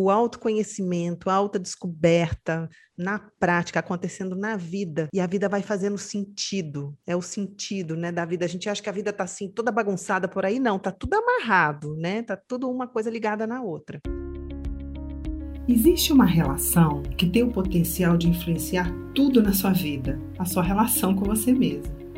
o autoconhecimento, a autodescoberta na prática, acontecendo na vida, e a vida vai fazendo sentido, é o sentido, né, da vida. A gente acha que a vida tá assim, toda bagunçada por aí, não, tá tudo amarrado, né, tá tudo uma coisa ligada na outra. Existe uma relação que tem o potencial de influenciar tudo na sua vida, a sua relação com você mesmo.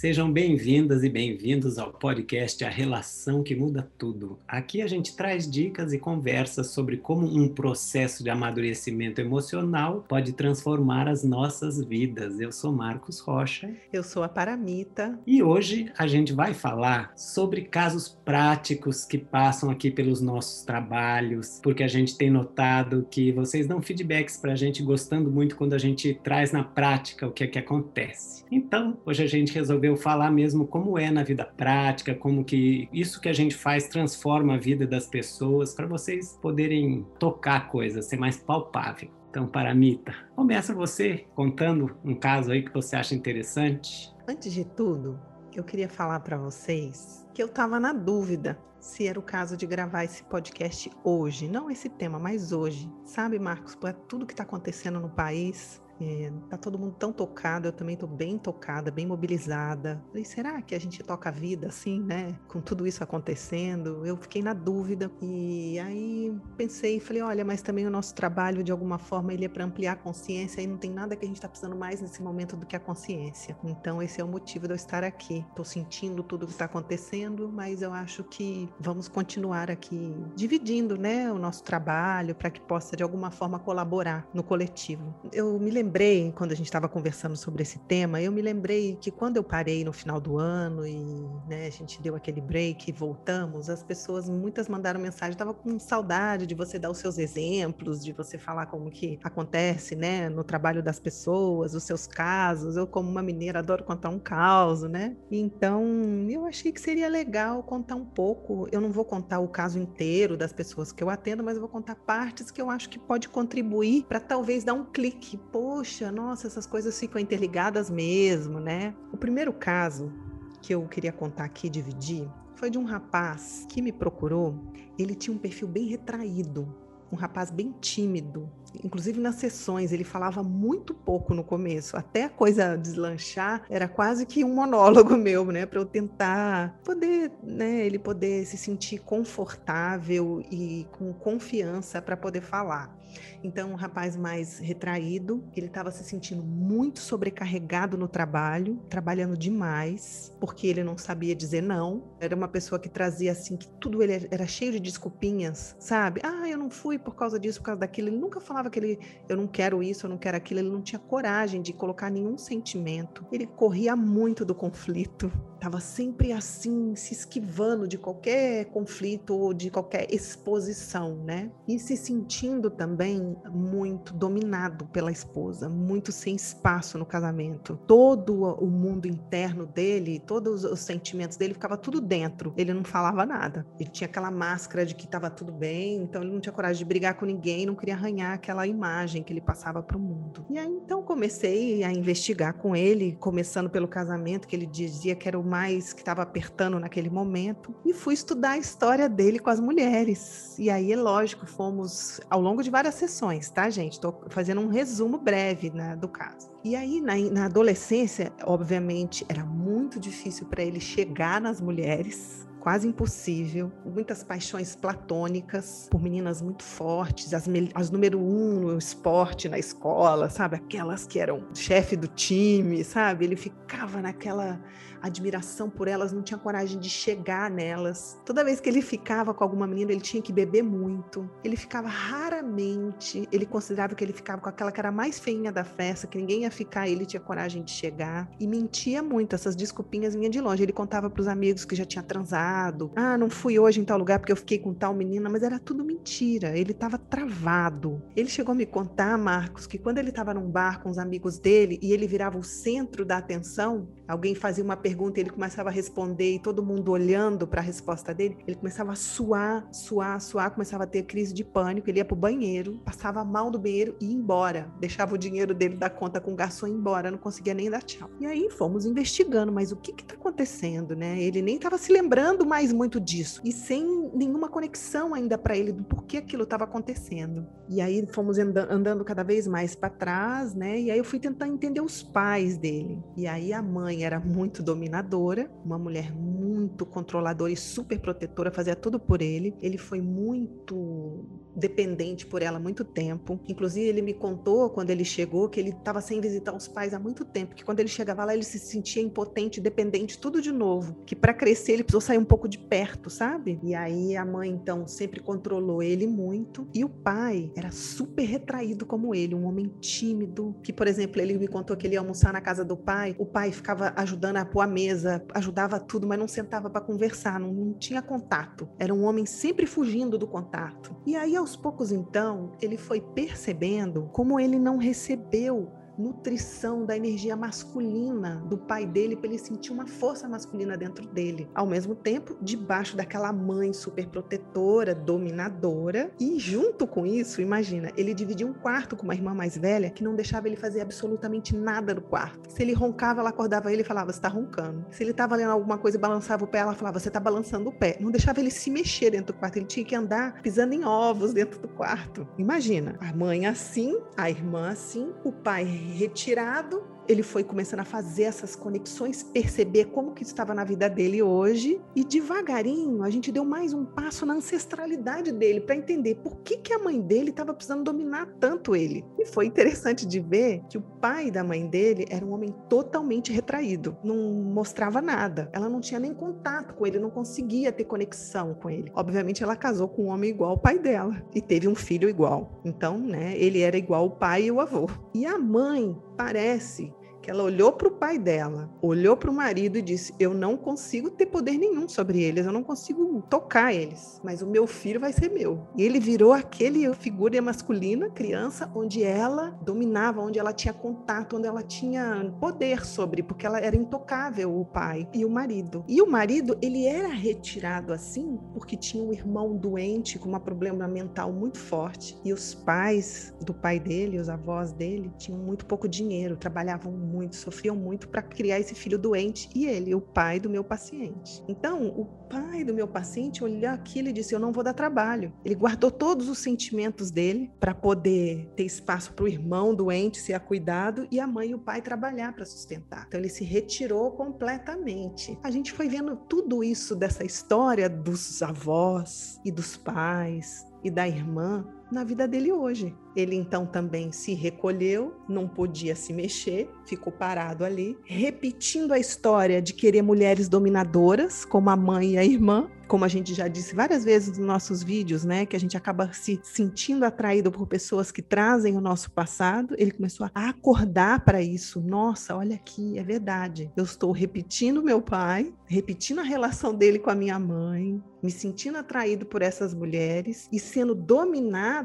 Sejam bem-vindas e bem-vindos ao podcast A Relação que Muda Tudo. Aqui a gente traz dicas e conversas sobre como um processo de amadurecimento emocional pode transformar as nossas vidas. Eu sou Marcos Rocha. Eu sou a Paramita. E hoje a gente vai falar sobre casos práticos que passam aqui pelos nossos trabalhos, porque a gente tem notado que vocês dão feedbacks para a gente gostando muito quando a gente traz na prática o que é que acontece. Então, hoje a gente resolveu eu falar mesmo como é na vida prática, como que isso que a gente faz transforma a vida das pessoas, para vocês poderem tocar a coisa, ser mais palpável. Então, Paramita, começa você contando um caso aí que você acha interessante. Antes de tudo, eu queria falar para vocês que eu estava na dúvida se era o caso de gravar esse podcast hoje, não esse tema, mas hoje. Sabe, Marcos, por tudo que está acontecendo no país, é, tá todo mundo tão tocado, eu também tô bem tocada, bem mobilizada. Falei, será que a gente toca a vida assim, né? Com tudo isso acontecendo? Eu fiquei na dúvida e aí pensei, falei, olha, mas também o nosso trabalho de alguma forma ele é para ampliar a consciência e não tem nada que a gente está precisando mais nesse momento do que a consciência. Então esse é o motivo de eu estar aqui. Tô sentindo tudo que está acontecendo, mas eu acho que vamos continuar aqui dividindo, né, o nosso trabalho para que possa de alguma forma colaborar no coletivo. Eu me lembrei lembrei, quando a gente estava conversando sobre esse tema, eu me lembrei que quando eu parei no final do ano e né, a gente deu aquele break e voltamos, as pessoas, muitas mandaram mensagem, estava com saudade de você dar os seus exemplos, de você falar como que acontece, né, no trabalho das pessoas, os seus casos. Eu, como uma mineira, adoro contar um caos, né? Então, eu achei que seria legal contar um pouco. Eu não vou contar o caso inteiro das pessoas que eu atendo, mas eu vou contar partes que eu acho que pode contribuir para talvez dar um clique. Pô, poxa, nossa, essas coisas ficam interligadas mesmo, né? O primeiro caso que eu queria contar aqui, dividir, foi de um rapaz que me procurou. Ele tinha um perfil bem retraído, um rapaz bem tímido. Inclusive nas sessões ele falava muito pouco no começo, até a coisa deslanchar era quase que um monólogo meu, né, para eu tentar poder, né, ele poder se sentir confortável e com confiança para poder falar. Então, um rapaz mais retraído, ele estava se sentindo muito sobrecarregado no trabalho, trabalhando demais, porque ele não sabia dizer não. Era uma pessoa que trazia assim que tudo ele era cheio de desculpinhas, sabe? Ah, eu não fui por causa disso, por causa daquilo. Ele nunca falava que ele eu não quero isso, eu não quero aquilo. Ele não tinha coragem de colocar nenhum sentimento. Ele corria muito do conflito. Tava sempre assim, se esquivando de qualquer conflito ou de qualquer exposição, né? E se sentindo também muito dominado pela esposa, muito sem espaço no casamento. Todo o mundo interno dele, todos os sentimentos dele ficava tudo dentro. Ele não falava nada. Ele tinha aquela máscara de que estava tudo bem, então ele não tinha coragem de brigar com ninguém, não queria arranhar aquela imagem que ele passava para o mundo. E aí então comecei a investigar com ele, começando pelo casamento que ele dizia que era o mais que estava apertando naquele momento, e fui estudar a história dele com as mulheres. E aí é lógico, fomos ao longo de várias sessões tá, gente? Estou fazendo um resumo breve né, do caso. E aí, na, na adolescência, obviamente, era muito difícil para ele chegar nas mulheres, quase impossível, muitas paixões platônicas por meninas muito fortes, as, as número um no esporte, na escola, sabe? Aquelas que eram chefe do time, sabe? Ele ficava naquela admiração por elas, não tinha coragem de chegar nelas. Toda vez que ele ficava com alguma menina, ele tinha que beber muito. Ele ficava raramente, ele considerava que ele ficava com aquela que era mais feinha da festa, que ninguém ia ficar, ele tinha coragem de chegar. E mentia muito, essas desculpinhas vinham de longe. Ele contava para os amigos que já tinha transado. Ah, não fui hoje em tal lugar porque eu fiquei com tal menina, mas era tudo mentira. Ele estava travado. Ele chegou a me contar, Marcos, que quando ele estava num bar com os amigos dele e ele virava o centro da atenção, alguém fazia uma pergunta e ele começava a responder e todo mundo olhando para a resposta dele, ele começava a suar, suar, suar, começava a ter crise de pânico, ele ia pro banheiro, passava mal do banheiro e ia embora, deixava o dinheiro dele da conta com o garçom e ia embora, não conseguia nem dar tchau. E aí fomos investigando, mas o que que tá acontecendo, né? Ele nem estava se lembrando mais muito disso e sem nenhuma conexão ainda para ele do porquê aquilo estava acontecendo. E aí fomos andando cada vez mais para trás, né? E aí eu fui tentar entender os pais dele. E aí a mãe era muito dominadora, uma mulher muito controladora e super protetora, fazia tudo por ele. Ele foi muito dependente por ela há muito tempo. Inclusive, ele me contou quando ele chegou que ele estava sem visitar os pais há muito tempo, que quando ele chegava lá ele se sentia impotente, dependente, tudo de novo. Que para crescer ele precisou sair um pouco de perto, sabe? E aí a mãe então sempre controlou ele muito e o pai era super retraído como ele, um homem tímido, que por exemplo, ele me contou que ele ia almoçar na casa do pai, o pai ficava ajudando a pôr a mesa, ajudava tudo, mas não sentava para conversar, não, não tinha contato. Era um homem sempre fugindo do contato. E aí aos poucos, então, ele foi percebendo como ele não recebeu nutrição da energia masculina do pai dele para ele sentir uma força masculina dentro dele. Ao mesmo tempo, debaixo daquela mãe super protetora, dominadora, e junto com isso, imagina, ele dividia um quarto com uma irmã mais velha que não deixava ele fazer absolutamente nada no quarto. Se ele roncava, ela acordava ele e falava: "Você tá roncando". Se ele tava lendo alguma coisa e balançava o pé, ela falava: "Você tá balançando o pé". Não deixava ele se mexer dentro do quarto, ele tinha que andar pisando em ovos dentro do quarto. Imagina, a mãe assim, a irmã assim, o pai retirado ele foi começando a fazer essas conexões, perceber como que estava na vida dele hoje e devagarinho a gente deu mais um passo na ancestralidade dele para entender por que, que a mãe dele estava precisando dominar tanto ele. E foi interessante de ver que o pai da mãe dele era um homem totalmente retraído, não mostrava nada. Ela não tinha nem contato com ele, não conseguia ter conexão com ele. Obviamente ela casou com um homem igual ao pai dela e teve um filho igual. Então, né, ele era igual o pai e o avô. E a mãe parece que ela olhou para o pai dela, olhou para o marido e disse: Eu não consigo ter poder nenhum sobre eles, eu não consigo tocar eles, mas o meu filho vai ser meu. E ele virou aquele figura masculina, criança, onde ela dominava, onde ela tinha contato, onde ela tinha poder sobre, porque ela era intocável, o pai e o marido. E o marido, ele era retirado assim porque tinha um irmão doente com um problema mental muito forte. E os pais do pai dele, os avós dele, tinham muito pouco dinheiro, trabalhavam muito, sofriam muito para criar esse filho doente e ele, o pai do meu paciente. Então, o pai do meu paciente olhou aquilo e disse: Eu não vou dar trabalho. Ele guardou todos os sentimentos dele para poder ter espaço para o irmão doente ser cuidado e a mãe e o pai trabalhar para sustentar. Então, ele se retirou completamente. A gente foi vendo tudo isso dessa história dos avós e dos pais e da irmã na vida dele hoje. Ele então também se recolheu, não podia se mexer, ficou parado ali, repetindo a história de querer mulheres dominadoras, como a mãe e a irmã, como a gente já disse várias vezes nos nossos vídeos, né, que a gente acaba se sentindo atraído por pessoas que trazem o nosso passado, ele começou a acordar para isso. Nossa, olha aqui, é verdade. Eu estou repetindo meu pai, repetindo a relação dele com a minha mãe, me sentindo atraído por essas mulheres e sendo dominado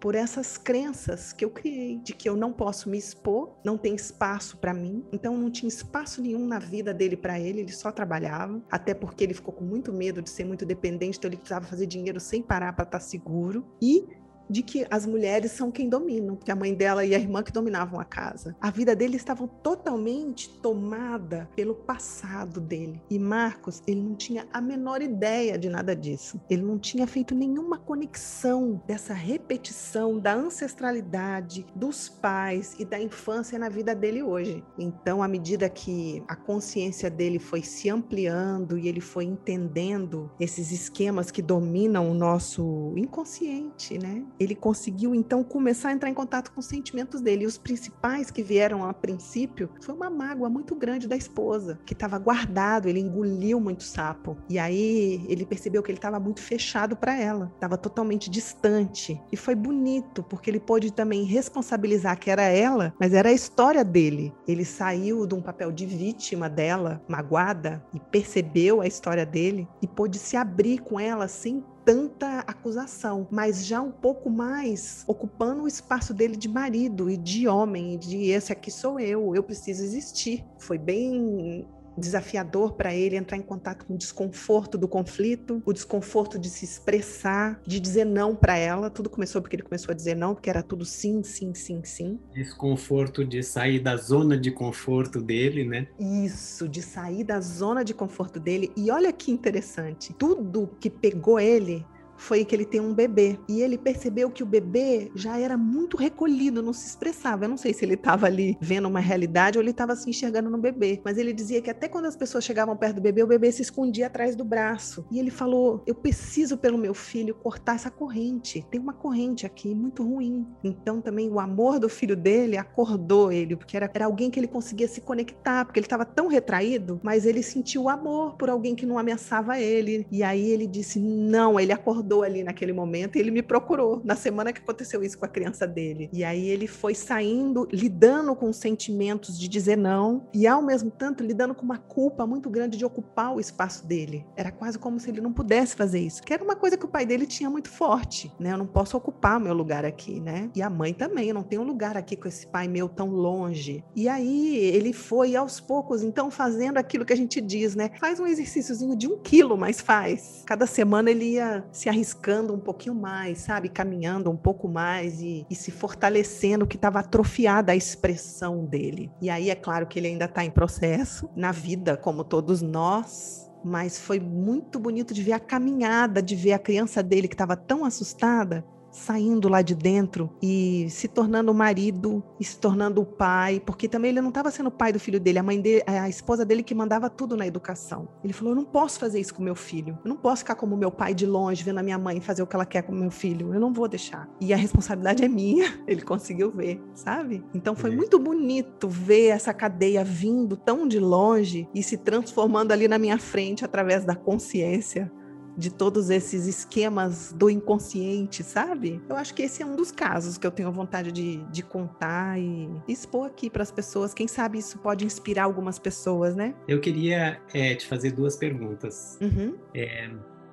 por essas crenças que eu criei de que eu não posso me expor, não tem espaço para mim. Então não tinha espaço nenhum na vida dele para ele, ele só trabalhava, até porque ele ficou com muito medo de ser muito dependente, então ele precisava fazer dinheiro sem parar para estar tá seguro. E de que as mulheres são quem dominam, porque a mãe dela e a irmã que dominavam a casa. A vida dele estava totalmente tomada pelo passado dele. E Marcos, ele não tinha a menor ideia de nada disso. Ele não tinha feito nenhuma conexão dessa repetição da ancestralidade dos pais e da infância na vida dele hoje. Então, à medida que a consciência dele foi se ampliando e ele foi entendendo esses esquemas que dominam o nosso inconsciente, né? Ele conseguiu então começar a entrar em contato com os sentimentos dele. E os principais que vieram a princípio foi uma mágoa muito grande da esposa, que estava guardado, ele engoliu muito sapo. E aí ele percebeu que ele estava muito fechado para ela, estava totalmente distante. E foi bonito, porque ele pôde também responsabilizar que era ela, mas era a história dele. Ele saiu de um papel de vítima dela, magoada, e percebeu a história dele e pôde se abrir com ela sem tanta acusação, mas já um pouco mais ocupando o espaço dele de marido e de homem, de esse aqui sou eu, eu preciso existir. Foi bem desafiador para ele entrar em contato com o desconforto do conflito, o desconforto de se expressar, de dizer não para ela. Tudo começou porque ele começou a dizer não, porque era tudo sim, sim, sim, sim. Desconforto de sair da zona de conforto dele, né? Isso, de sair da zona de conforto dele. E olha que interessante, tudo que pegou ele foi que ele tem um bebê. E ele percebeu que o bebê já era muito recolhido, não se expressava. Eu não sei se ele estava ali vendo uma realidade ou ele estava se enxergando no bebê. Mas ele dizia que até quando as pessoas chegavam perto do bebê, o bebê se escondia atrás do braço. E ele falou: Eu preciso, pelo meu filho, cortar essa corrente. Tem uma corrente aqui muito ruim. Então também o amor do filho dele acordou ele, porque era, era alguém que ele conseguia se conectar, porque ele estava tão retraído, mas ele sentiu amor por alguém que não ameaçava ele. E aí ele disse: Não, ele acordou ali naquele momento e ele me procurou na semana que aconteceu isso com a criança dele. E aí ele foi saindo, lidando com sentimentos de dizer não e ao mesmo tempo lidando com uma culpa muito grande de ocupar o espaço dele. Era quase como se ele não pudesse fazer isso, que era uma coisa que o pai dele tinha muito forte, né? Eu não posso ocupar meu lugar aqui, né? E a mãe também, eu não tenho lugar aqui com esse pai meu tão longe. E aí ele foi aos poucos, então fazendo aquilo que a gente diz, né? Faz um exercíciozinho de um quilo, mas faz. Cada semana ele ia se arriscando um pouquinho mais, sabe? Caminhando um pouco mais e, e se fortalecendo, que estava atrofiada a expressão dele. E aí é claro que ele ainda está em processo, na vida, como todos nós, mas foi muito bonito de ver a caminhada, de ver a criança dele que estava tão assustada saindo lá de dentro e se tornando o marido e se tornando o pai, porque também ele não estava sendo o pai do filho dele, a mãe dele, a esposa dele que mandava tudo na educação. Ele falou: "Eu não posso fazer isso com meu filho. Eu não posso ficar como meu pai de longe vendo a minha mãe fazer o que ela quer com meu filho. Eu não vou deixar. E a responsabilidade é minha". Ele conseguiu ver, sabe? Então foi muito bonito ver essa cadeia vindo tão de longe e se transformando ali na minha frente através da consciência de todos esses esquemas do inconsciente, sabe? Eu acho que esse é um dos casos que eu tenho vontade de, de contar e expor aqui para as pessoas. Quem sabe isso pode inspirar algumas pessoas, né? Eu queria é, te fazer duas perguntas. Uhum. É,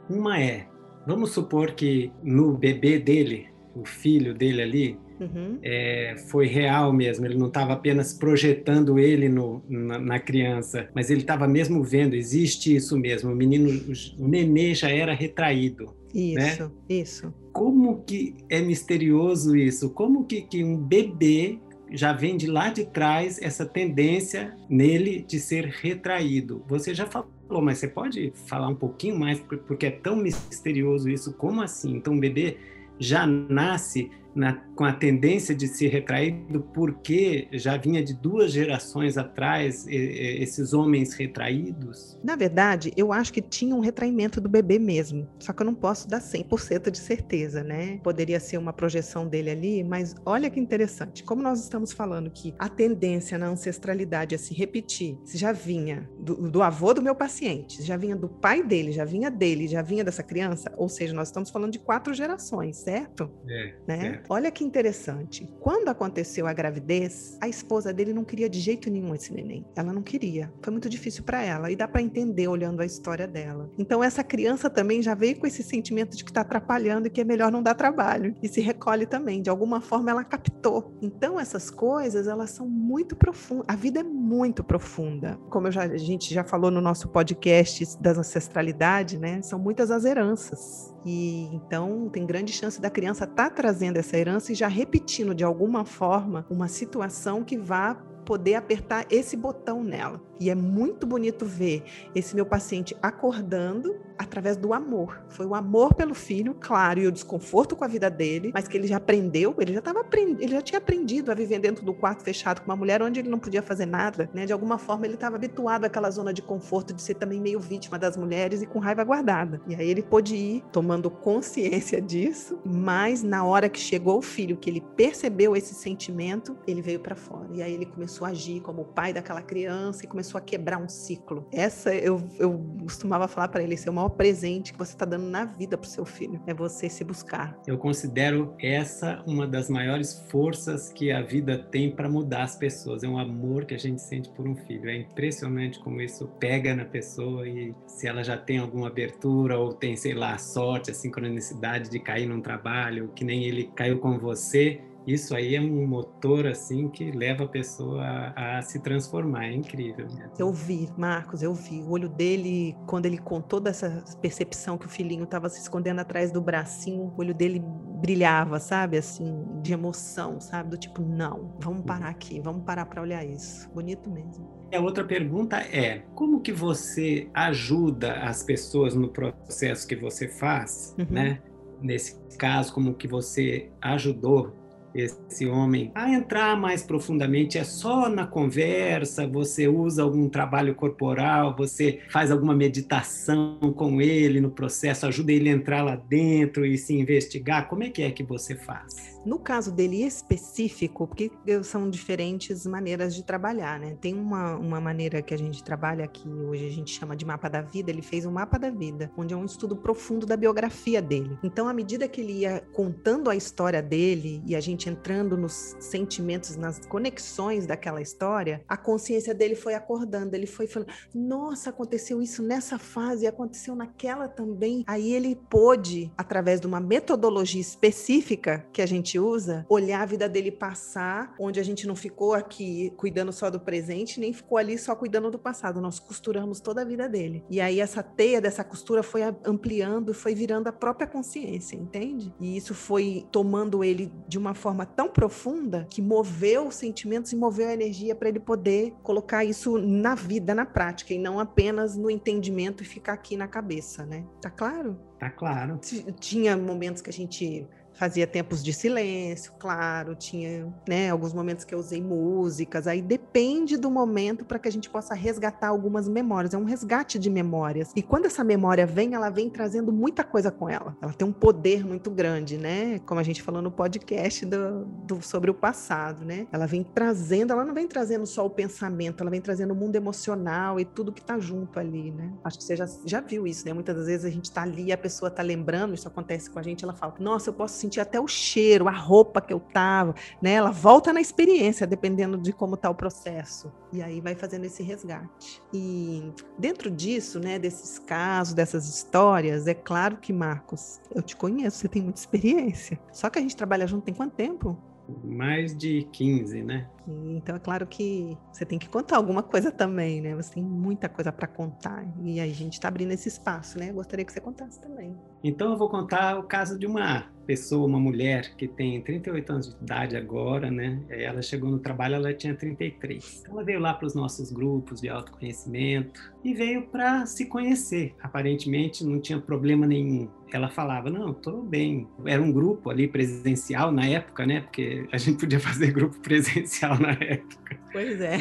uma é: vamos supor que no bebê dele, o filho dele ali, Uhum. É, foi real mesmo. Ele não estava apenas projetando ele no, na, na criança, mas ele estava mesmo vendo. Existe isso mesmo. O menino, o nenê já era retraído. Isso, né? isso. Como que é misterioso isso? Como que, que um bebê já vem de lá de trás essa tendência nele de ser retraído? Você já falou mas você pode falar um pouquinho mais, porque é tão misterioso isso. Como assim? Então, um bebê já nasce na, com a tendência de se retrair do porquê já vinha de duas gerações atrás esses homens retraídos? Na verdade, eu acho que tinha um retraimento do bebê mesmo, só que eu não posso dar 100% de certeza, né? Poderia ser uma projeção dele ali, mas olha que interessante, como nós estamos falando que a tendência na ancestralidade a se repetir, se já vinha do, do avô do meu paciente, já vinha do pai dele, já vinha dele, já vinha dessa criança, ou seja, nós estamos falando de quatro gerações, certo? É, né? Certo. Olha que interessante. Quando aconteceu a gravidez, a esposa dele não queria de jeito nenhum esse neném. Ela não queria. Foi muito difícil para ela e dá para entender olhando a história dela. Então essa criança também já veio com esse sentimento de que está atrapalhando e que é melhor não dar trabalho e se recolhe também. De alguma forma ela captou. Então essas coisas elas são muito profundas. A vida é muito profunda. Como já, a gente já falou no nosso podcast da ancestralidade, né? São muitas as heranças. E então tem grande chance da criança estar tá trazendo essa herança e já repetindo de alguma forma uma situação que vá poder apertar esse botão nela. E é muito bonito ver esse meu paciente acordando através do amor. Foi o amor pelo filho, claro, e o desconforto com a vida dele, mas que ele já aprendeu, ele já estava ele já tinha aprendido a viver dentro do quarto fechado com uma mulher onde ele não podia fazer nada, né? De alguma forma ele estava habituado àquela zona de conforto de ser também meio vítima das mulheres e com raiva guardada. E aí ele pôde ir tomando consciência disso, mas na hora que chegou o filho, que ele percebeu esse sentimento, ele veio para fora. E aí ele começou a agir como o pai daquela criança e começou a quebrar um ciclo. Essa eu, eu costumava falar para ele: esse é o maior presente que você está dando na vida para o seu filho, é você se buscar. Eu considero essa uma das maiores forças que a vida tem para mudar as pessoas. É um amor que a gente sente por um filho. É impressionante como isso pega na pessoa e se ela já tem alguma abertura ou tem, sei lá, a sorte, a sincronicidade de cair num trabalho, que nem ele caiu com você, isso aí é um motor assim que leva a pessoa a, a, se transformar, é incrível. Eu vi, Marcos, eu vi o olho dele quando ele contou dessa percepção que o filhinho estava se escondendo atrás do bracinho, o olho dele brilhava, sabe, assim, de emoção, sabe, do tipo, não, vamos parar aqui, vamos parar para olhar isso. Bonito mesmo. A outra pergunta é: como que você ajuda as pessoas no processo que você faz, uhum. né? Nesse caso, como que você ajudou esse homem a entrar mais profundamente. É só na conversa, você usa algum trabalho corporal, você faz alguma meditação com ele no processo, ajuda ele a entrar lá dentro e se investigar. Como é que é que você faz? No caso dele específico, porque são diferentes maneiras de trabalhar, né? Tem uma, uma maneira que a gente trabalha que hoje a gente chama de mapa da vida. Ele fez um mapa da vida, onde é um estudo profundo da biografia dele. Então, à medida que ele ia contando a história dele e a gente entrando nos sentimentos, nas conexões daquela história, a consciência dele foi acordando. Ele foi falando: Nossa, aconteceu isso nessa fase, aconteceu naquela também. Aí ele pôde, através de uma metodologia específica que a gente usa, olhar a vida dele passar, onde a gente não ficou aqui cuidando só do presente, nem ficou ali só cuidando do passado. Nós costuramos toda a vida dele. E aí essa teia dessa costura foi ampliando, foi virando a própria consciência, entende? E isso foi tomando ele de uma forma tão profunda que moveu os sentimentos e moveu a energia para ele poder colocar isso na vida, na prática, e não apenas no entendimento e ficar aqui na cabeça, né? Tá claro? Tá claro. Tinha momentos que a gente fazia tempos de silêncio, claro, tinha né, alguns momentos que eu usei músicas, aí depende do momento para que a gente possa resgatar algumas memórias, é um resgate de memórias. E quando essa memória vem, ela vem trazendo muita coisa com ela. Ela tem um poder muito grande, né? Como a gente falou no podcast do, do, sobre o passado, né? Ela vem trazendo, ela não vem trazendo só o pensamento, ela vem trazendo o mundo emocional e tudo que está junto ali, né? Acho que você já, já viu isso, né? Muitas das vezes a gente está ali, a pessoa está lembrando, isso acontece com a gente, ela fala, nossa, eu posso sentir até o cheiro, a roupa que eu tava, né? Ela volta na experiência, dependendo de como tá o processo. E aí vai fazendo esse resgate. E dentro disso, né, desses casos, dessas histórias, é claro que, Marcos, eu te conheço, você tem muita experiência. Só que a gente trabalha junto tem quanto tempo? Mais de 15, né? Então é claro que você tem que contar alguma coisa também, né? Você tem muita coisa para contar. E a gente está abrindo esse espaço, né? Eu gostaria que você contasse também. Então eu vou contar o caso de uma pessoa, uma mulher que tem 38 anos de idade agora, né? Ela chegou no trabalho, ela tinha 33. Então ela veio lá para os nossos grupos de autoconhecimento e veio para se conhecer. Aparentemente não tinha problema nenhum. Ela falava: "Não, estou bem". Era um grupo ali presencial na época, né? Porque a gente podia fazer grupo presencial na época. Pois é.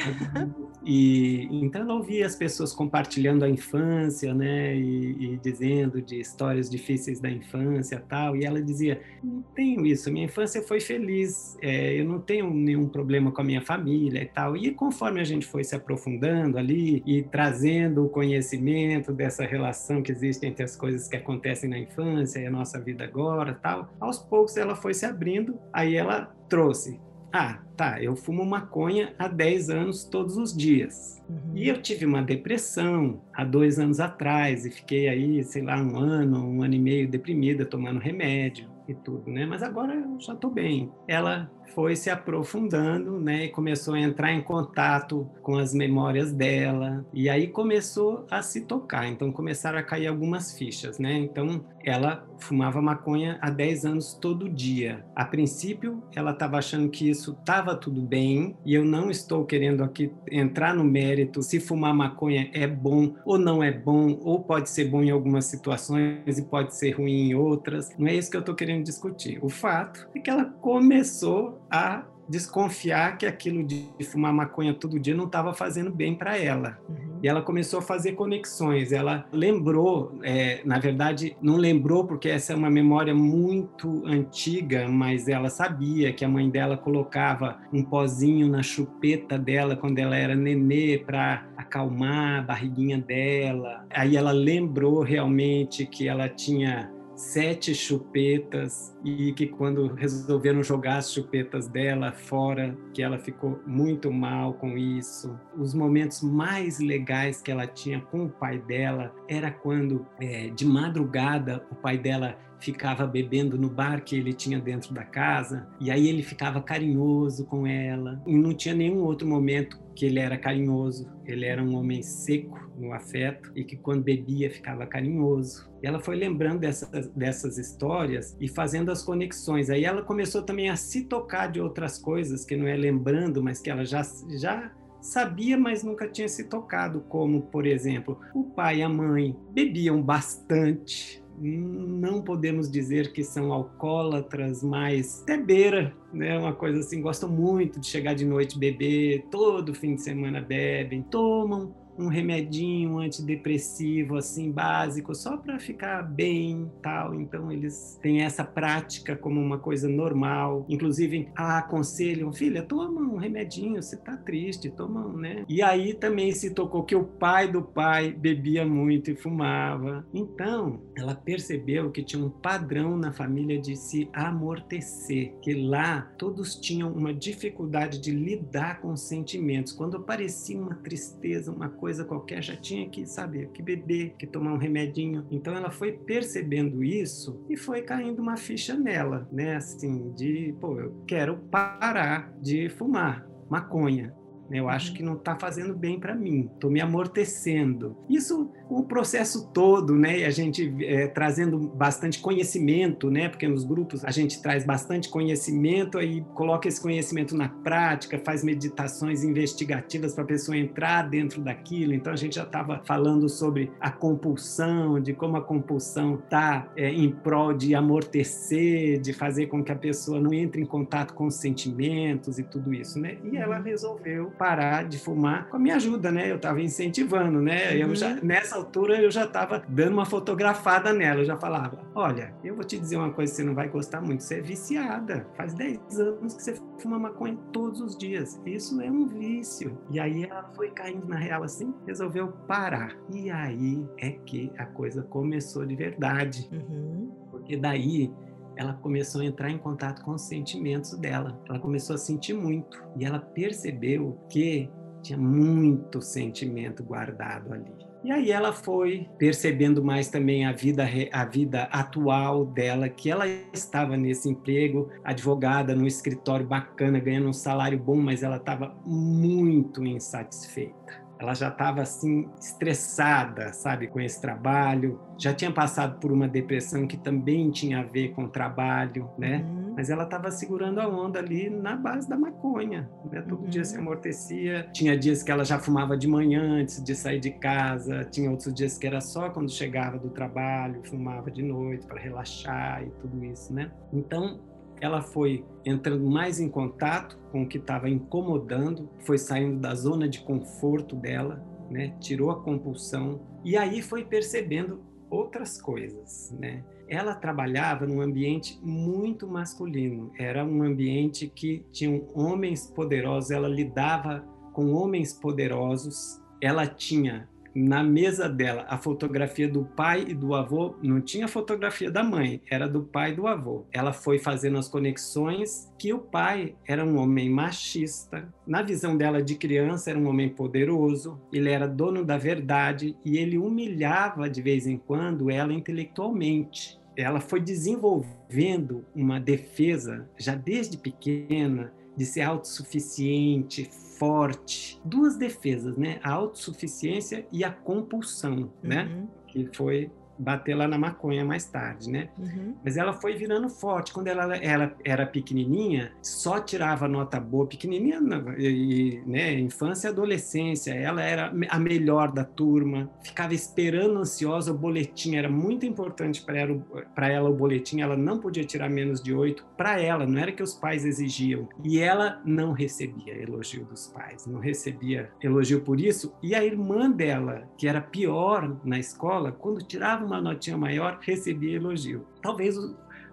E então ela ouvia as pessoas compartilhando a infância, né, e, e, dizendo de histórias difíceis da infância, tal. E ela dizia: não tenho isso, minha infância foi feliz, é, eu não tenho nenhum problema com a minha família e tal. E conforme a gente foi se aprofundando ali e trazendo o conhecimento dessa relação que existe entre as coisas que acontecem na infância e a nossa vida agora, tal, aos poucos ela foi se abrindo. Aí ela trouxe ah, tá, eu fumo maconha há 10 anos todos os dias. Uhum. E eu tive uma depressão há dois anos atrás e fiquei aí, sei lá, um ano, um ano e meio deprimida, tomando remédio e tudo, né? Mas agora eu já tô bem. Ela foi se aprofundando, né, e começou a entrar em contato com as memórias dela, e aí começou a se tocar. Então começaram a cair algumas fichas, né? Então ela fumava maconha há 10 anos todo dia. A princípio, ela estava achando que isso estava tudo bem, e eu não estou querendo aqui entrar no mérito se fumar maconha é bom ou não é bom, ou pode ser bom em algumas situações e pode ser ruim em outras. Não é isso que eu estou querendo discutir. O fato é que ela começou a desconfiar que aquilo de fumar maconha todo dia não estava fazendo bem para ela. Uhum. E ela começou a fazer conexões. Ela lembrou, é, na verdade, não lembrou porque essa é uma memória muito antiga, mas ela sabia que a mãe dela colocava um pozinho na chupeta dela quando ela era nenê para acalmar a barriguinha dela. Aí ela lembrou realmente que ela tinha sete chupetas e que quando resolveram jogar as chupetas dela fora, que ela ficou muito mal com isso. Os momentos mais legais que ela tinha com o pai dela era quando, é, de madrugada, o pai dela ficava bebendo no bar que ele tinha dentro da casa, e aí ele ficava carinhoso com ela. E não tinha nenhum outro momento que ele era carinhoso. Ele era um homem seco no afeto e que quando bebia ficava carinhoso. E ela foi lembrando dessas, dessas histórias e fazendo as conexões. Aí ela começou também a se tocar de outras coisas que não é lembrando, mas que ela já já sabia, mas nunca tinha se tocado, como, por exemplo, o pai e a mãe bebiam bastante, não podemos dizer que são alcoólatras, mas até beira, né? Uma coisa assim, gostam muito de chegar de noite beber, todo fim de semana bebem, tomam um remedinho um antidepressivo assim básico só para ficar bem tal. Então eles têm essa prática como uma coisa normal. Inclusive aconselham filha toma um remedinho você tá triste toma né? E aí também se tocou que o pai do pai bebia muito e fumava. Então ela percebeu que tinha um padrão na família de se amortecer que lá todos tinham uma dificuldade de lidar com os sentimentos. Quando aparecia uma tristeza uma coisa coisa qualquer, já tinha que saber que beber, que tomar um remedinho. Então ela foi percebendo isso e foi caindo uma ficha nela, né? Assim, de, pô, eu quero parar de fumar maconha. Eu acho uhum. que não está fazendo bem para mim, estou me amortecendo. Isso o processo todo, né? E a gente é, trazendo bastante conhecimento, né? Porque nos grupos a gente traz bastante conhecimento aí coloca esse conhecimento na prática, faz meditações investigativas para a pessoa entrar dentro daquilo. Então a gente já estava falando sobre a compulsão, de como a compulsão está é, em prol de amortecer, de fazer com que a pessoa não entre em contato com os sentimentos e tudo isso, né? E ela uhum. resolveu parar de fumar com a minha ajuda, né? Eu estava incentivando, né? Eu já nessa altura eu já estava dando uma fotografada nela, eu já falava: Olha, eu vou te dizer uma coisa que você não vai gostar muito, você é viciada. Faz 10 anos que você fuma maconha todos os dias. Isso é um vício. E aí ela foi caindo na real assim, resolveu parar. E aí é que a coisa começou de verdade. Uhum. Porque daí ela começou a entrar em contato com os sentimentos dela. Ela começou a sentir muito e ela percebeu que tinha muito sentimento guardado ali. E aí ela foi percebendo mais também a vida, a vida atual dela, que ela estava nesse emprego, advogada, num escritório bacana, ganhando um salário bom, mas ela estava muito insatisfeita ela já estava assim estressada, sabe, com esse trabalho. Já tinha passado por uma depressão que também tinha a ver com o trabalho, né? Uhum. Mas ela estava segurando a onda ali na base da maconha, né? Todo uhum. dia se amortecia. Tinha dias que ela já fumava de manhã antes de sair de casa. Tinha outros dias que era só quando chegava do trabalho, fumava de noite para relaxar e tudo isso, né? Então ela foi entrando mais em contato com o que estava incomodando, foi saindo da zona de conforto dela, né? tirou a compulsão e aí foi percebendo outras coisas. Né? Ela trabalhava num ambiente muito masculino, era um ambiente que tinha homens poderosos, ela lidava com homens poderosos, ela tinha na mesa dela a fotografia do pai e do avô, não tinha fotografia da mãe, era do pai e do avô. Ela foi fazendo as conexões que o pai era um homem machista, na visão dela de criança era um homem poderoso, ele era dono da verdade e ele humilhava de vez em quando ela intelectualmente. Ela foi desenvolvendo uma defesa já desde pequena de ser autossuficiente, forte. Duas defesas, né? A autossuficiência e a compulsão, né? uhum. né? Que foi bater lá na maconha mais tarde, né? Uhum. Mas ela foi virando forte. Quando ela, ela era pequenininha, só tirava nota boa, pequenininha, e, né, infância e adolescência. Ela era a melhor da turma, ficava esperando ansiosa o boletim. Era muito importante para ela, ela o boletim. Ela não podia tirar menos de oito para ela, não era que os pais exigiam. E ela não recebia elogio dos pais, não recebia elogio por isso. E a irmã dela, que era pior na escola, quando tirava uma notinha maior, recebia elogio. Talvez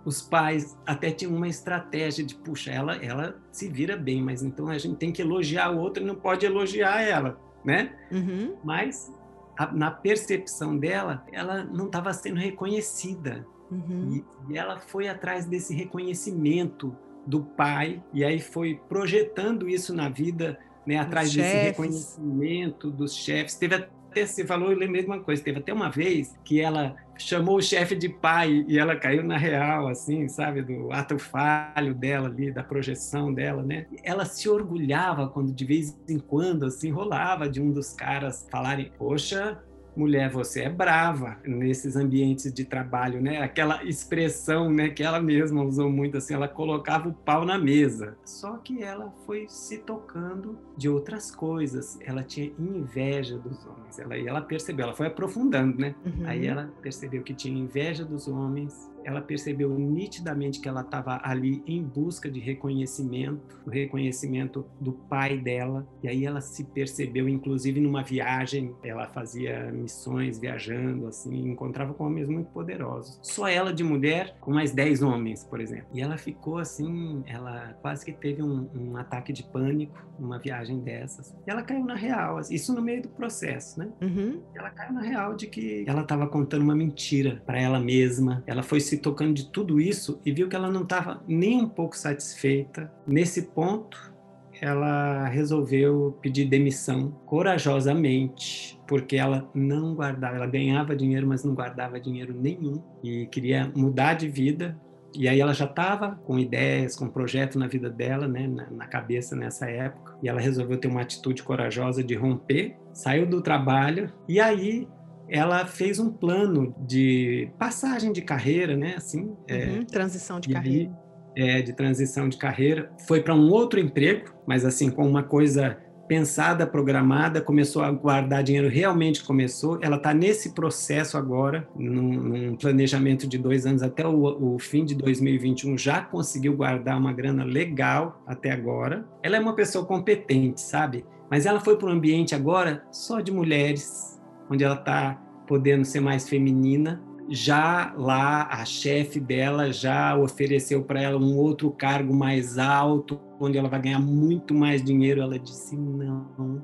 os pais até tinham uma estratégia de, puxa, ela, ela se vira bem, mas então a gente tem que elogiar o outro e não pode elogiar ela, né? Uhum. Mas a, na percepção dela, ela não estava sendo reconhecida. Uhum. E, e ela foi atrás desse reconhecimento do pai, e aí foi projetando isso na vida, né, atrás desse reconhecimento dos chefes. Teve se falou, eu lembrei de uma coisa, teve até uma vez que ela chamou o chefe de pai e ela caiu na real, assim, sabe, do ato falho dela ali, da projeção dela, né? Ela se orgulhava quando de vez em quando, assim, rolava de um dos caras falarem, poxa, mulher, você é brava nesses ambientes de trabalho, né? Aquela expressão, né, que ela mesma usou muito assim, ela colocava o pau na mesa. Só que ela foi se tocando de outras coisas. Ela tinha inveja dos homens. Ela e ela percebeu, ela foi aprofundando, né? Uhum. Aí ela percebeu que tinha inveja dos homens ela percebeu nitidamente que ela estava ali em busca de reconhecimento, o reconhecimento do pai dela. E aí ela se percebeu, inclusive numa viagem, ela fazia missões viajando, assim, encontrava com homens muito poderosos. Só ela de mulher, com mais dez homens, por exemplo. E ela ficou assim, ela quase que teve um, um ataque de pânico numa viagem dessas. E ela caiu na real, assim, isso no meio do processo, né? Uhum. Ela caiu na real de que ela estava contando uma mentira para ela mesma. Ela foi se se tocando de tudo isso e viu que ela não estava nem um pouco satisfeita. Nesse ponto, ela resolveu pedir demissão corajosamente, porque ela não guardava, ela ganhava dinheiro, mas não guardava dinheiro nenhum e queria mudar de vida. E aí ela já estava com ideias, com projeto na vida dela, né, na, na cabeça nessa época. E ela resolveu ter uma atitude corajosa de romper, saiu do trabalho e aí ela fez um plano de passagem de carreira, né? Assim, é, uhum, é, transição de, de carreira. É, de transição de carreira. Foi para um outro emprego, mas assim, com uma coisa pensada, programada, começou a guardar dinheiro, realmente começou. Ela está nesse processo agora, num, num, planejamento de dois anos até o, o, fim de 2021, já conseguiu guardar uma grana legal até agora. Ela é uma pessoa competente, sabe? Mas ela foi para um ambiente agora só de mulheres, onde ela está podendo ser mais feminina. Já lá, a chefe dela já ofereceu para ela um outro cargo mais alto, onde ela vai ganhar muito mais dinheiro. Ela disse não, uhum.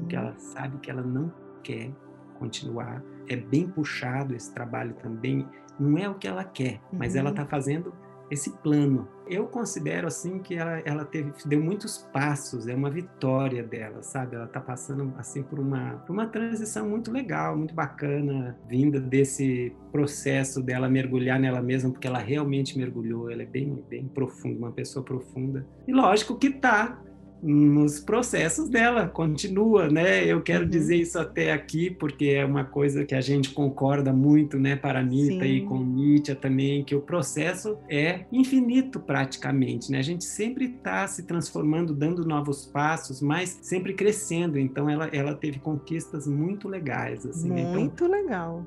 porque ela sabe que ela não quer continuar. É bem puxado esse trabalho também. Não é o que ela quer, mas ela está uhum. fazendo esse plano. Eu considero assim que ela, ela teve, deu muitos passos, é uma vitória dela, sabe? Ela está passando assim por uma, por uma transição muito legal, muito bacana, vinda desse processo dela mergulhar nela mesma, porque ela realmente mergulhou, ela é bem, bem profunda, uma pessoa profunda. E lógico que tá nos processos dela, continua, né? Eu quero uhum. dizer isso até aqui, porque é uma coisa que a gente concorda muito, né, para a Anitta Sim. e com Nietzsche também, que o processo é infinito praticamente, né? A gente sempre está se transformando, dando novos passos, mas sempre crescendo. Então ela, ela teve conquistas muito legais, assim. Né? Então, muito então, legal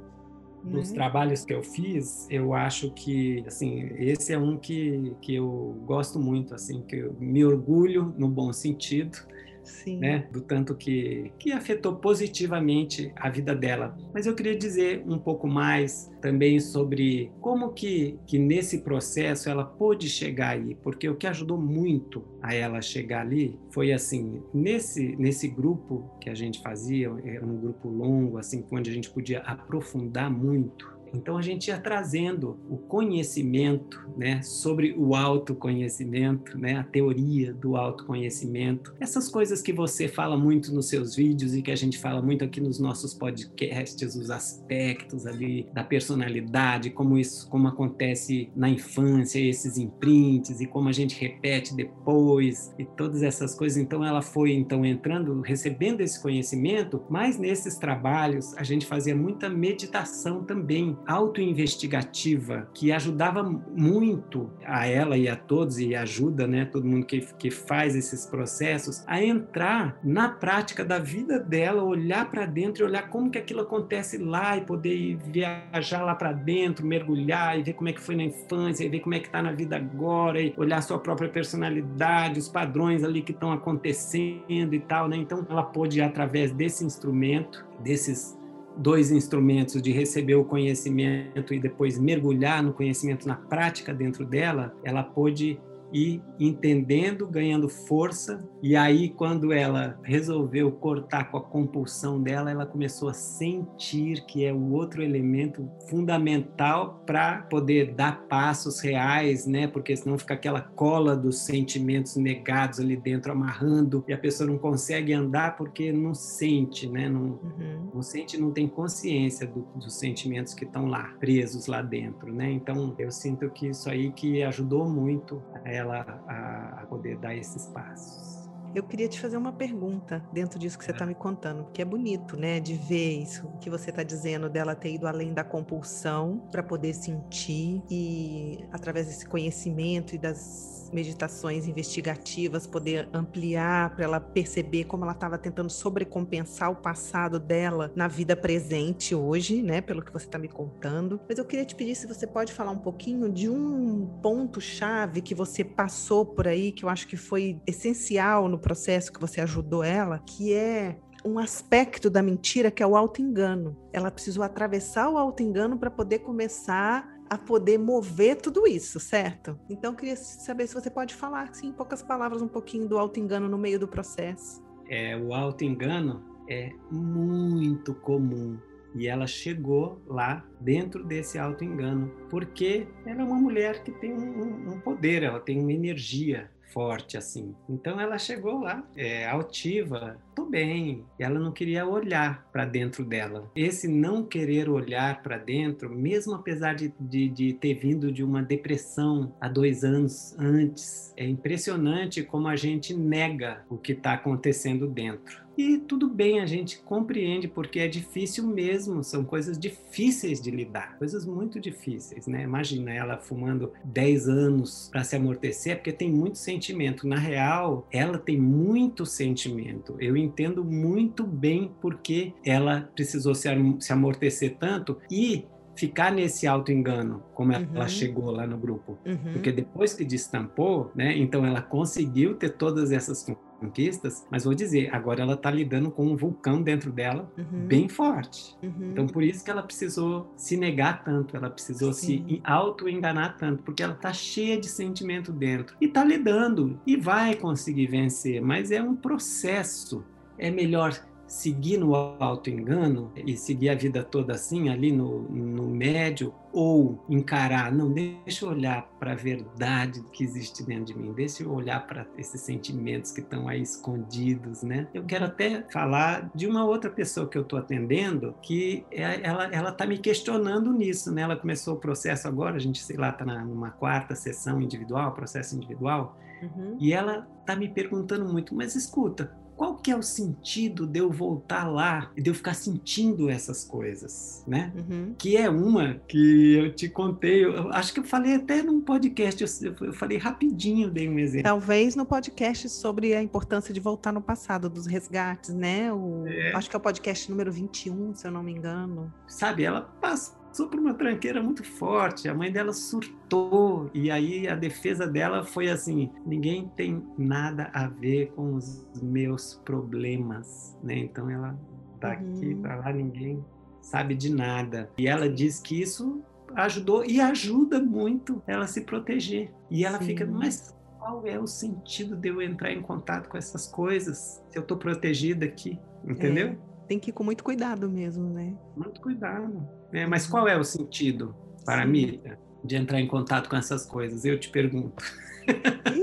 dos uhum. trabalhos que eu fiz, eu acho que, assim, esse é um que, que eu gosto muito, assim, que eu me orgulho no bom sentido, Sim. né? Do tanto que, que afetou positivamente a vida dela. Mas eu queria dizer um pouco mais também sobre como que, que nesse processo ela pôde chegar aí, porque o que ajudou muito a ela chegar ali foi assim, nesse, nesse grupo que a gente fazia, era um grupo longo, assim, onde a gente podia aprofundar muito então a gente ia trazendo o conhecimento, né, sobre o autoconhecimento, né, a teoria do autoconhecimento, essas coisas que você fala muito nos seus vídeos e que a gente fala muito aqui nos nossos podcasts, os aspectos ali da personalidade, como isso, como acontece na infância, esses imprints e como a gente repete depois e todas essas coisas. Então ela foi então entrando, recebendo esse conhecimento, mas nesses trabalhos a gente fazia muita meditação também autoinvestigativa que ajudava muito a ela e a todos, e ajuda né, todo mundo que, que faz esses processos, a entrar na prática da vida dela, olhar para dentro e olhar como que aquilo acontece lá e poder viajar lá para dentro, mergulhar e ver como é que foi na infância, e ver como é que está na vida agora, e olhar a sua própria personalidade, os padrões ali que estão acontecendo e tal, né? Então ela pôde, através desse instrumento, desses dois instrumentos de receber o conhecimento e depois mergulhar no conhecimento na prática dentro dela, ela pôde e entendendo, ganhando força. E aí, quando ela resolveu cortar com a compulsão dela, ela começou a sentir que é o outro elemento fundamental para poder dar passos reais, né? Porque senão fica aquela cola dos sentimentos negados ali dentro amarrando e a pessoa não consegue andar porque não sente, né? Não, uhum. não sente, não tem consciência do, dos sentimentos que estão lá presos lá dentro, né? Então, eu sinto que isso aí que ajudou muito ela ela a, a poder dar esses passos. Eu queria te fazer uma pergunta dentro disso que você está é. me contando, porque é bonito, né, de ver isso que você está dizendo dela ter ido além da compulsão para poder sentir e através desse conhecimento e das meditações investigativas, poder ampliar para ela perceber como ela estava tentando sobrecompensar o passado dela na vida presente hoje, né? Pelo que você está me contando. Mas eu queria te pedir se você pode falar um pouquinho de um ponto-chave que você passou por aí, que eu acho que foi essencial no processo que você ajudou ela, que é um aspecto da mentira que é o auto-engano. Ela precisou atravessar o auto-engano para poder começar a poder mover tudo isso, certo? Então, queria saber se você pode falar, assim, em poucas palavras, um pouquinho do auto-engano no meio do processo. É, o auto-engano é muito comum e ela chegou lá dentro desse auto-engano, porque ela é uma mulher que tem um, um, poder, ela tem uma energia forte assim. Então ela chegou lá, é, altiva, tô bem. E ela não queria olhar para dentro dela. Esse não querer olhar para dentro, mesmo apesar de, de, de, ter vindo de uma depressão há dois anos antes, é impressionante como a gente nega o que está acontecendo dentro. E tudo bem, a gente compreende porque é difícil mesmo, são coisas difíceis de lidar, coisas muito difíceis, né? Imagina ela fumando 10 anos para se amortecer, porque tem muito sentimento. Na real, ela tem muito sentimento. Eu entendo muito bem porque ela precisou se, se amortecer tanto e ficar nesse auto-engano, como uhum. ela chegou lá no grupo. Uhum. Porque depois que destampou, né, então ela conseguiu ter todas essas conquistas, mas vou dizer, agora ela está lidando com um vulcão dentro dela uhum. bem forte. Uhum. Então por isso que ela precisou se negar tanto, ela precisou Sim. se auto-enganar tanto, porque ela está cheia de sentimento dentro e está lidando e vai conseguir vencer, mas é um processo. É melhor seguir no auto-engano e seguir a vida toda assim, ali no, no médio, ou encarar, não, deixa eu olhar para a verdade que existe dentro de mim, deixa eu olhar para esses sentimentos que estão aí escondidos, né? Eu quero até falar de uma outra pessoa que eu estou atendendo, que é, ela ela está me questionando nisso, né? Ela começou o processo agora, a gente, sei lá, está numa quarta sessão individual, processo individual, uhum. e ela está me perguntando muito, mas escuta, qual que é o sentido de eu voltar lá e de eu ficar sentindo essas coisas, né? Uhum. Que é uma que eu te contei, eu acho que eu falei até num podcast, eu, eu, falei rapidinho, dei um exemplo. Talvez no podcast sobre a importância de voltar no passado, dos resgates, né? O, é. Acho que é o podcast número 21, se eu não me engano. Sabe, ela passa passou por uma tranqueira muito forte. A mãe dela surtou e aí a defesa dela foi assim: ninguém tem nada a ver com os meus problemas, né? Então ela daqui uhum. para lá ninguém sabe de nada. E ela diz que isso ajudou e ajuda muito ela se proteger. E ela Sim. fica, mas qual é o sentido de eu entrar em contato com essas coisas se eu estou protegida aqui? Entendeu? É, tem que ir com muito cuidado mesmo, né? Muito cuidado. É, mas qual é o sentido para Sim. mim de entrar em contato com essas coisas? Eu te pergunto.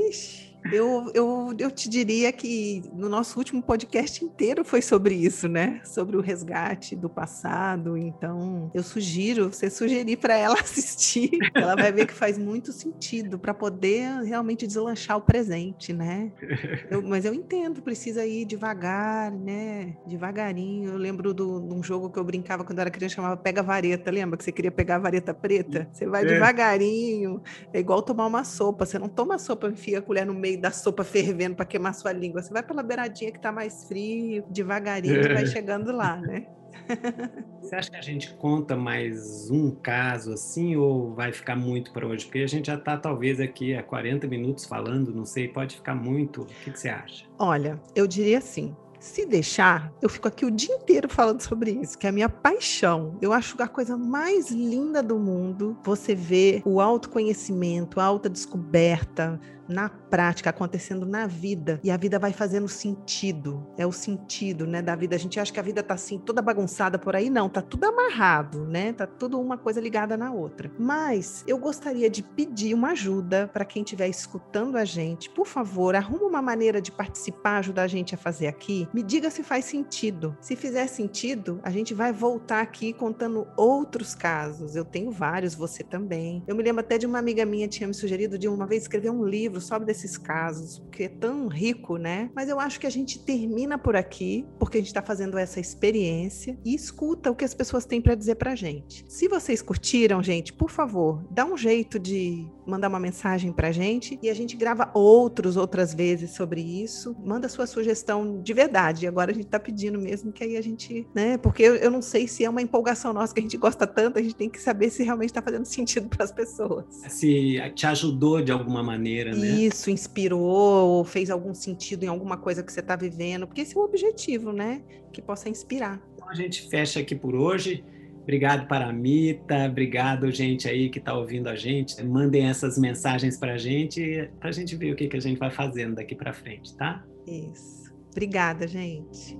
Ixi, Eu, eu, eu te diria que no nosso último podcast inteiro foi sobre isso, né? Sobre o resgate do passado. Então, eu sugiro, você sugerir para ela assistir, ela vai ver que faz muito sentido para poder realmente deslanchar o presente, né? Eu, mas eu entendo, precisa ir devagar, né? Devagarinho. Eu lembro de um jogo que eu brincava quando era criança, chamava Pega Vareta. Lembra que você queria pegar a vareta preta? Você vai é. devagarinho. É igual tomar uma sopa. Você não toma sopa, enfia a colher no meio da sopa fervendo para queimar sua língua. Você vai pela beiradinha que está mais frio, devagarinho, é. vai chegando lá, né? Você acha que a gente conta mais um caso assim ou vai ficar muito para hoje? Porque a gente já está talvez aqui há 40 minutos falando, não sei, pode ficar muito. O que, que você acha? Olha, eu diria assim, se deixar, eu fico aqui o dia inteiro falando sobre isso, que é a minha paixão. Eu acho a coisa mais linda do mundo você ver o autoconhecimento, a autodescoberta, na prática, acontecendo na vida, e a vida vai fazendo sentido. É o sentido, né, da vida. A gente acha que a vida tá assim toda bagunçada por aí, não, tá tudo amarrado, né? Tá tudo uma coisa ligada na outra. Mas eu gostaria de pedir uma ajuda para quem estiver escutando a gente. Por favor, arruma uma maneira de participar, ajudar a gente a fazer aqui. Me diga se faz sentido. Se fizer sentido, a gente vai voltar aqui contando outros casos. Eu tenho vários, você também. Eu me lembro até de uma amiga minha tinha me sugerido de uma vez escrever um livro sobre desses casos, porque é tão rico, né? Mas eu acho que a gente termina por aqui, porque a gente está fazendo essa experiência e escuta o que as pessoas têm para dizer para gente. Se vocês curtiram, gente, por favor, dá um jeito de mandar uma mensagem para gente e a gente grava outros outras vezes sobre isso. Manda sua sugestão de verdade. Agora a gente está pedindo mesmo que aí a gente, né? Porque eu, eu não sei se é uma empolgação nossa que a gente gosta tanto, a gente tem que saber se realmente está fazendo sentido para as pessoas. Se te ajudou de alguma maneira, né? Isso, inspirou ou fez algum sentido em alguma coisa que você está vivendo, porque esse é o objetivo, né? Que possa inspirar. Então a gente fecha aqui por hoje. Obrigado para a Mita, obrigado gente aí que está ouvindo a gente. Mandem essas mensagens para a gente, para a gente ver o que, que a gente vai fazendo daqui para frente, tá? Isso. Obrigada, gente.